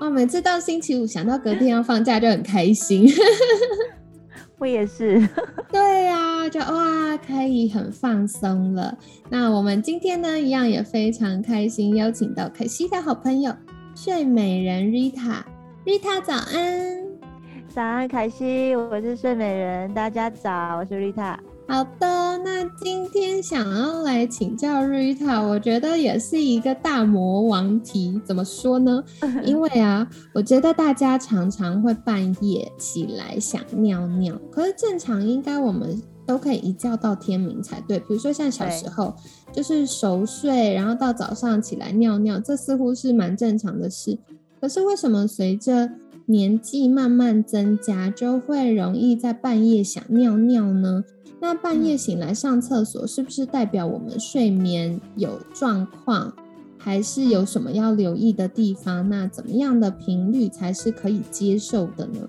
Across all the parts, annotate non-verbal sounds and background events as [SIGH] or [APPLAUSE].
哦，每次到星期五，想到隔天要放假就很开心。[LAUGHS] 我也是，[LAUGHS] 对呀，就哇，可以很放松了。那我们今天呢，一样也非常开心，邀请到凯西的好朋友睡美人 Rita，Rita 早安，早安凯西，我是睡美人，大家早，我是 Rita。好的，那今天想要来请教 Rita，我觉得也是一个大魔王题。怎么说呢？[LAUGHS] 因为啊，我觉得大家常常会半夜起来想尿尿，可是正常应该我们都可以一觉到天明才对。比如说像小时候就是熟睡，然后到早上起来尿尿，这似乎是蛮正常的事。可是为什么随着年纪慢慢增加，就会容易在半夜想尿尿呢？那半夜醒来上厕所，是不是代表我们睡眠有状况，还是有什么要留意的地方？那怎么样的频率才是可以接受的呢？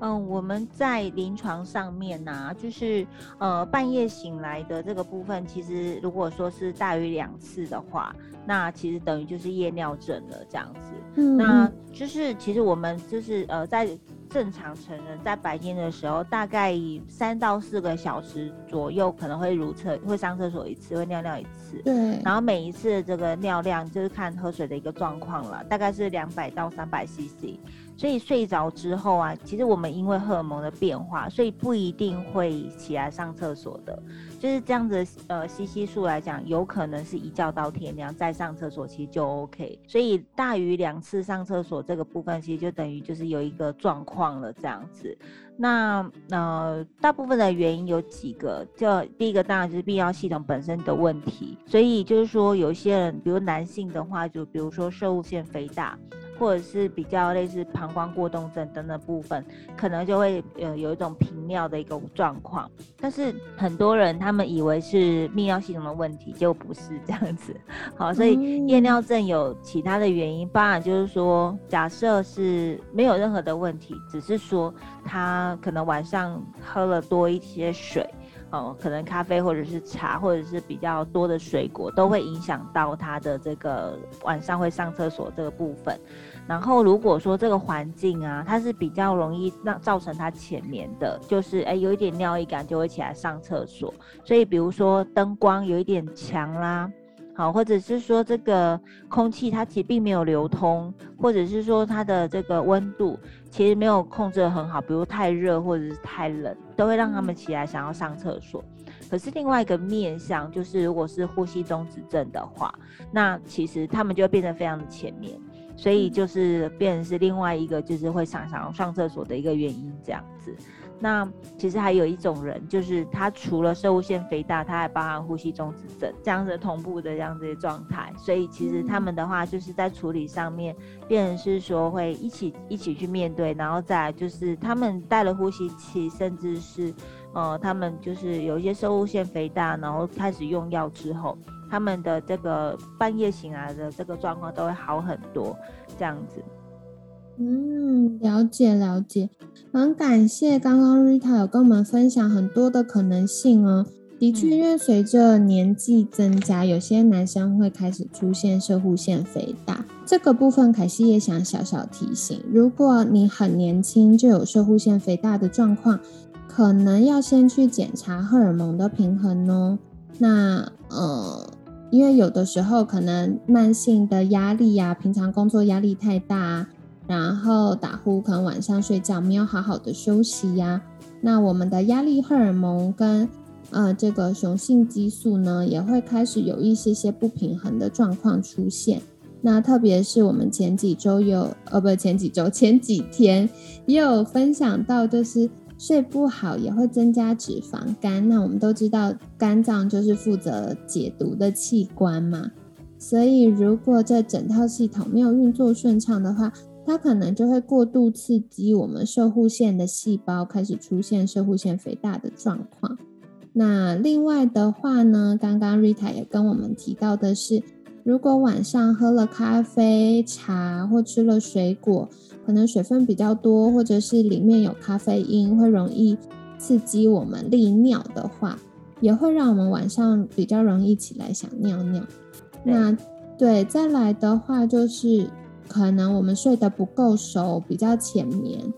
嗯，我们在临床上面呢，就是呃半夜醒来的这个部分，其实如果说是大于两次的话，那其实等于就是夜尿症了这样子。嗯，那就是其实我们就是呃在正常成人在白天的时候，大概三到四个小时左右可能会如厕会上厕所一次，会尿尿一次。对，然后每一次这个尿量就是看喝水的一个状况了，大概是两百到三百 CC。所以睡着之后啊，其实我们因为荷尔蒙的变化，所以不一定会起来上厕所的。就是这样子，呃，CC 数来讲，有可能是一觉到天亮再上厕所，其实就 OK。所以大于两次上厕所这个部分，其实就等于就是有一个状况了这样子。那呃，大部分的原因有几个，就第一个当然就是泌尿系统本身的问题。所以就是说，有些人，比如男性的话，就比如说射物腺肥大。或者是比较类似膀胱过动症等等部分，可能就会呃有一种频尿的一个状况。但是很多人他们以为是泌尿系统的问题，就不是这样子。好，所以夜尿症有其他的原因，当然就是说，假设是没有任何的问题，只是说他可能晚上喝了多一些水。哦，可能咖啡或者是茶，或者是比较多的水果，都会影响到他的这个晚上会上厕所这个部分。然后如果说这个环境啊，它是比较容易让造成他浅眠的，就是哎有一点尿意感就会起来上厕所。所以比如说灯光有一点强啦。好，或者是说这个空气它其实并没有流通，或者是说它的这个温度其实没有控制的很好，比如太热或者是太冷，都会让他们起来想要上厕所。可是另外一个面向就是，如果是呼吸中止症的话，那其实他们就会变得非常的浅眠，所以就是变成是另外一个就是会想想要上厕所的一个原因这样子。那其实还有一种人，就是他除了射物腺肥大，他还包含呼吸中止症这样子同步的这样子的状态，所以其实他们的话就是在处理上面，变成是说会一起一起去面对，然后再就是他们带了呼吸器，甚至是呃他们就是有一些射物腺肥大，然后开始用药之后，他们的这个半夜醒来的这个状况都会好很多，这样子。嗯，了解了解，很感谢刚刚 Rita 有跟我们分享很多的可能性哦。的确，因为随着年纪增加，有些男生会开始出现射护腺肥大，这个部分凯西也想小小提醒：如果你很年轻就有射护腺肥大的状况，可能要先去检查荷尔蒙的平衡哦。那呃，因为有的时候可能慢性的压力呀，平常工作压力太大。然后打呼，可能晚上睡觉没有好好的休息呀。那我们的压力荷尔蒙跟呃这个雄性激素呢，也会开始有一些些不平衡的状况出现。那特别是我们前几周有，呃不前几周前几天也有分享到，就是睡不好也会增加脂肪肝。那我们都知道肝脏就是负责解毒的器官嘛。所以如果这整套系统没有运作顺畅的话，它可能就会过度刺激我们射护腺的细胞，开始出现射护腺肥大的状况。那另外的话呢，刚刚 Rita 也跟我们提到的是，如果晚上喝了咖啡、茶或吃了水果，可能水分比较多，或者是里面有咖啡因，会容易刺激我们利尿的话，也会让我们晚上比较容易起来想尿尿。那对，再来的话就是可能我们睡得不够熟，比较浅眠，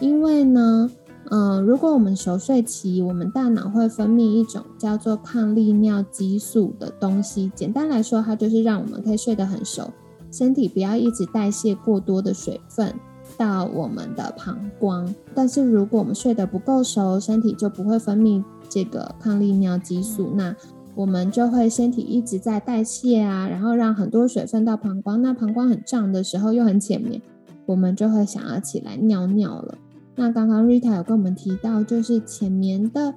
因为呢。嗯，如果我们熟睡期，我们大脑会分泌一种叫做抗利尿激素的东西。简单来说，它就是让我们可以睡得很熟，身体不要一直代谢过多的水分到我们的膀胱。但是如果我们睡得不够熟，身体就不会分泌这个抗利尿激素，那我们就会身体一直在代谢啊，然后让很多水分到膀胱。那膀胱很胀的时候又很浅眠，我们就会想要起来尿尿了。那刚刚 Rita 有跟我们提到，就是浅眠的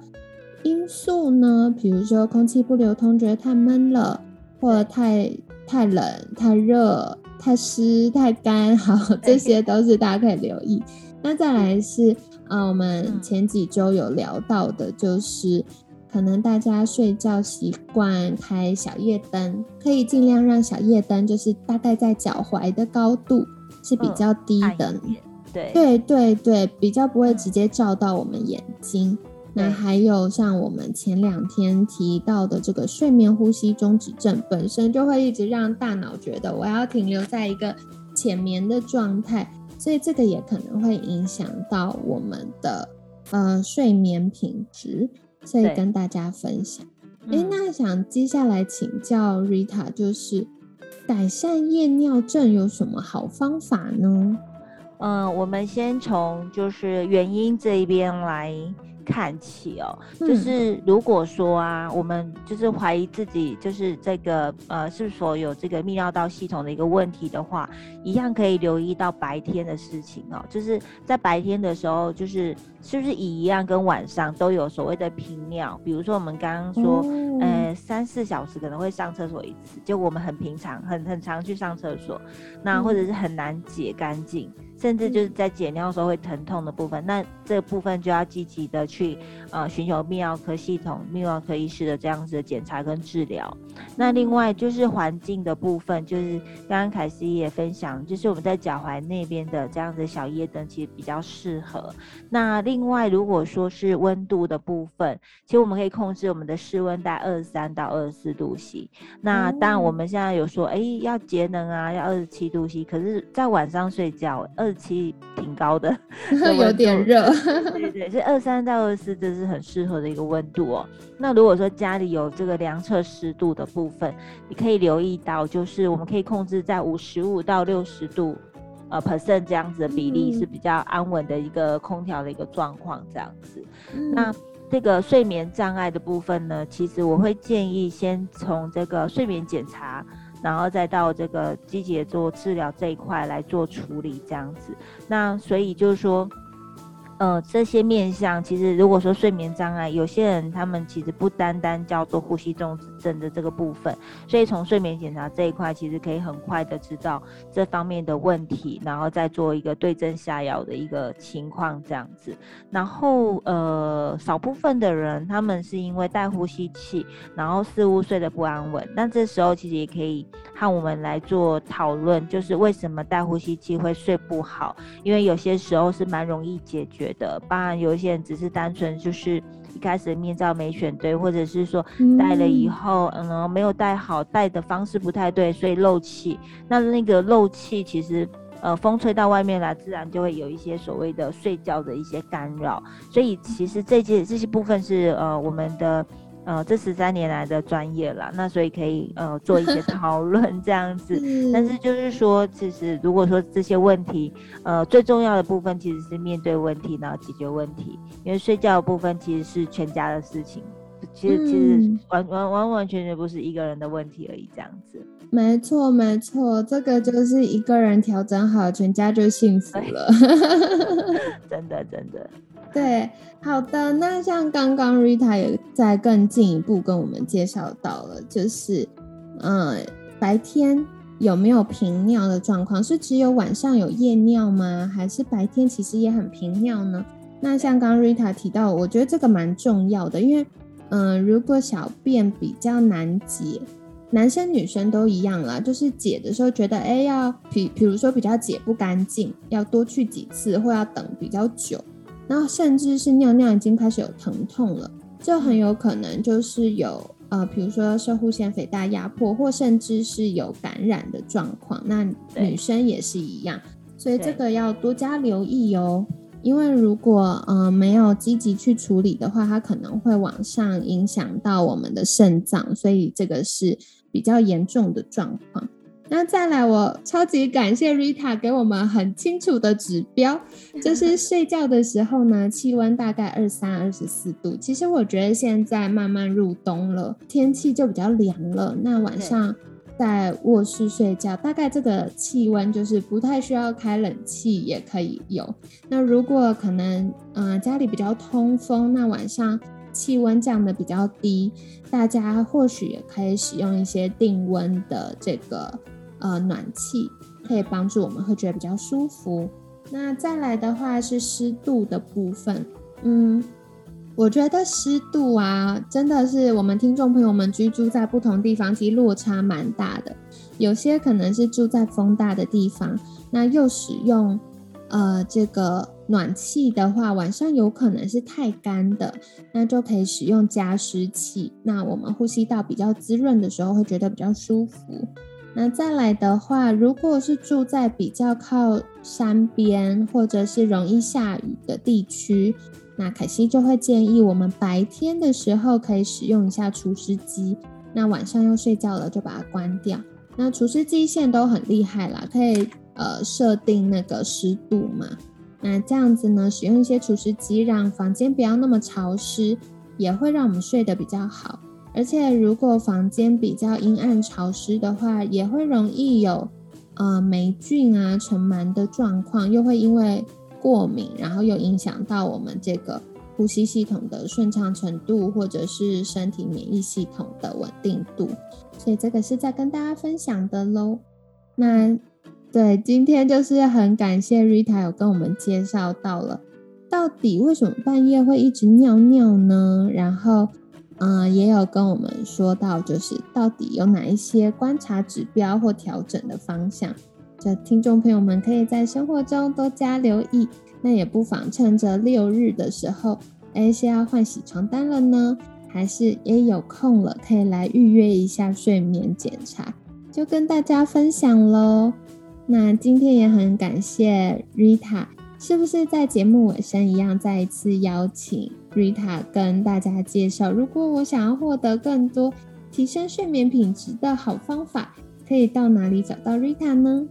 因素呢，比如说空气不流通，觉得太闷了，或者太太冷、太热、太湿、太干，好，这些都是大家可以留意。那再来是，呃，我们前几周有聊到的，就是可能大家睡觉习惯开小夜灯，可以尽量让小夜灯就是大概在脚踝的高度是比较低的。对对对，比较不会直接照到我们眼睛。那还有像我们前两天提到的这个睡眠呼吸中止症，本身就会一直让大脑觉得我要停留在一个浅眠的状态，所以这个也可能会影响到我们的呃睡眠品质。所以跟大家分享。哎，那想接下来请教 Rita，就是改善夜尿症有什么好方法呢？嗯，我们先从就是原因这一边来看起哦，就是如果说啊，我们就是怀疑自己就是这个呃是否有这个泌尿道系统的一个问题的话，一样可以留意到白天的事情哦，就是在白天的时候，就是是不是一样跟晚上都有所谓的频尿，比如说我们刚刚说，呃三四小时可能会上厕所一次，就我们很平常很很常去上厕所，那或者是很难解干净。甚至就是在解尿的时候会疼痛的部分，那这部分就要积极的去呃寻求泌尿科系统、泌尿科医师的这样子的检查跟治疗。那另外就是环境的部分，就是刚刚凯西也分享，就是我们在脚踝那边的这样子小夜灯其实比较适合。那另外如果说是温度的部分，其实我们可以控制我们的室温在二十三到二十四度 C。那当然我们现在有说，哎，要节能啊，要二十七度 C，可是在晚上睡觉二。十七挺高的，[LAUGHS] 有点热。对对，是二三到二四，这是很适合的一个温度哦。那如果说家里有这个量测湿度的部分，你可以留意到，就是我们可以控制在五十五到六十度，呃，percent 这样子的比例是比较安稳的一个空调的一个状况，这样子。那这个睡眠障碍的部分呢，其实我会建议先从这个睡眠检查。然后再到这个积极做治疗这一块来做处理，这样子。那所以就是说。呃，这些面相其实，如果说睡眠障碍，有些人他们其实不单单叫做呼吸中止症的这个部分，所以从睡眠检查这一块，其实可以很快的知道这方面的问题，然后再做一个对症下药的一个情况这样子。然后呃，少部分的人他们是因为戴呼吸器，然后似乎睡得不安稳，那这时候其实也可以和我们来做讨论，就是为什么戴呼吸器会睡不好？因为有些时候是蛮容易解决。的，当然有些人只是单纯就是一开始面罩没选对，或者是说戴了以后，嗯，没有戴好，戴的方式不太对，所以漏气。那那个漏气其实，呃，风吹到外面来，自然就会有一些所谓的睡觉的一些干扰。所以其实这些这些部分是呃我们的。呃，这十三年来的专业了，那所以可以呃做一些 [LAUGHS] 讨论这样子。但是就是说，其实如果说这些问题，呃，最重要的部分其实是面对问题，然后解决问题。因为睡觉的部分其实是全家的事情，其实其实完完完完全全不是一个人的问题而已，这样子。没错，没错，这个就是一个人调整好，全家就幸福了。[LAUGHS] 真的，真的。对，好的。那像刚刚 Rita 也在更进一步跟我们介绍到了，就是，嗯，白白天有没有频尿的状况？是只有晚上有夜尿吗？还是白天其实也很频尿呢？那像刚刚 Rita 提到，我觉得这个蛮重要的，因为嗯，如果小便比较难解。男生女生都一样啦，就是解的时候觉得，哎，要比，比如说比较解不干净，要多去几次，或要等比较久，然后甚至是尿尿已经开始有疼痛了，就很有可能就是有呃，比如说受护腺肥大压迫，或甚至是有感染的状况。那女生也是一样，所以这个要多加留意哦。因为如果呃没有积极去处理的话，它可能会往上影响到我们的肾脏，所以这个是比较严重的状况。那再来，我超级感谢 Rita 给我们很清楚的指标，[LAUGHS] 就是睡觉的时候呢，气温大概二三、二十四度。其实我觉得现在慢慢入冬了，天气就比较凉了，那晚上。在卧室睡觉，大概这个气温就是不太需要开冷气也可以有。那如果可能，嗯，家里比较通风，那晚上气温降的比较低，大家或许也可以使用一些定温的这个呃暖气，可以帮助我们会觉得比较舒服。那再来的话是湿度的部分，嗯。我觉得湿度啊，真的是我们听众朋友们居住在不同地方，其实落差蛮大的。有些可能是住在风大的地方，那又使用呃这个暖气的话，晚上有可能是太干的，那就可以使用加湿器。那我们呼吸道比较滋润的时候，会觉得比较舒服。那再来的话，如果是住在比较靠山边或者是容易下雨的地区。那凯西就会建议我们白天的时候可以使用一下除湿机，那晚上要睡觉了就把它关掉。那除湿机现在都很厉害啦，可以呃设定那个湿度嘛。那这样子呢，使用一些除湿机，让房间不要那么潮湿，也会让我们睡得比较好。而且如果房间比较阴暗潮湿的话，也会容易有呃霉菌啊尘螨的状况，又会因为。过敏，然后又影响到我们这个呼吸系统的顺畅程度，或者是身体免疫系统的稳定度，所以这个是在跟大家分享的喽。那对，今天就是很感谢 Rita 有跟我们介绍到了，到底为什么半夜会一直尿尿呢？然后，嗯，也有跟我们说到，就是到底有哪一些观察指标或调整的方向。就听众朋友们可以在生活中多加留意，那也不妨趁着六日的时候，哎，是要换洗床单了呢，还是也有空了，可以来预约一下睡眠检查，就跟大家分享喽。那今天也很感谢 Rita，是不是在节目尾声一样，再一次邀请 Rita 跟大家介绍，如果我想要获得更多提升睡眠品质的好方法。可以到哪里找到 Rita 呢？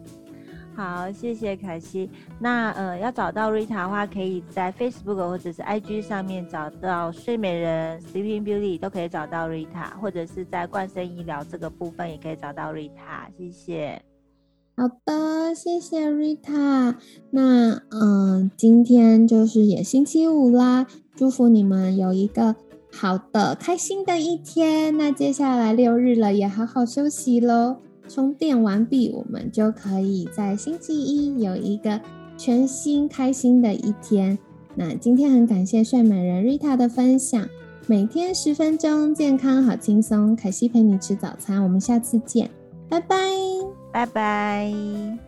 好，谢谢凯西。那呃，要找到 Rita 的话，可以在 Facebook 或者是 IG 上面找到睡美人 Sleeping Beauty，都可以找到 Rita，或者是在冠生医疗这个部分也可以找到 Rita。谢谢。好的，谢谢 Rita。那嗯，今天就是也星期五啦，祝福你们有一个好的、开心的一天。那接下来六日了，也好好休息喽。充电完毕，我们就可以在星期一有一个全新开心的一天。那今天很感谢睡美人 Rita 的分享，每天十分钟，健康好轻松。凯西陪你吃早餐，我们下次见，拜拜，拜拜。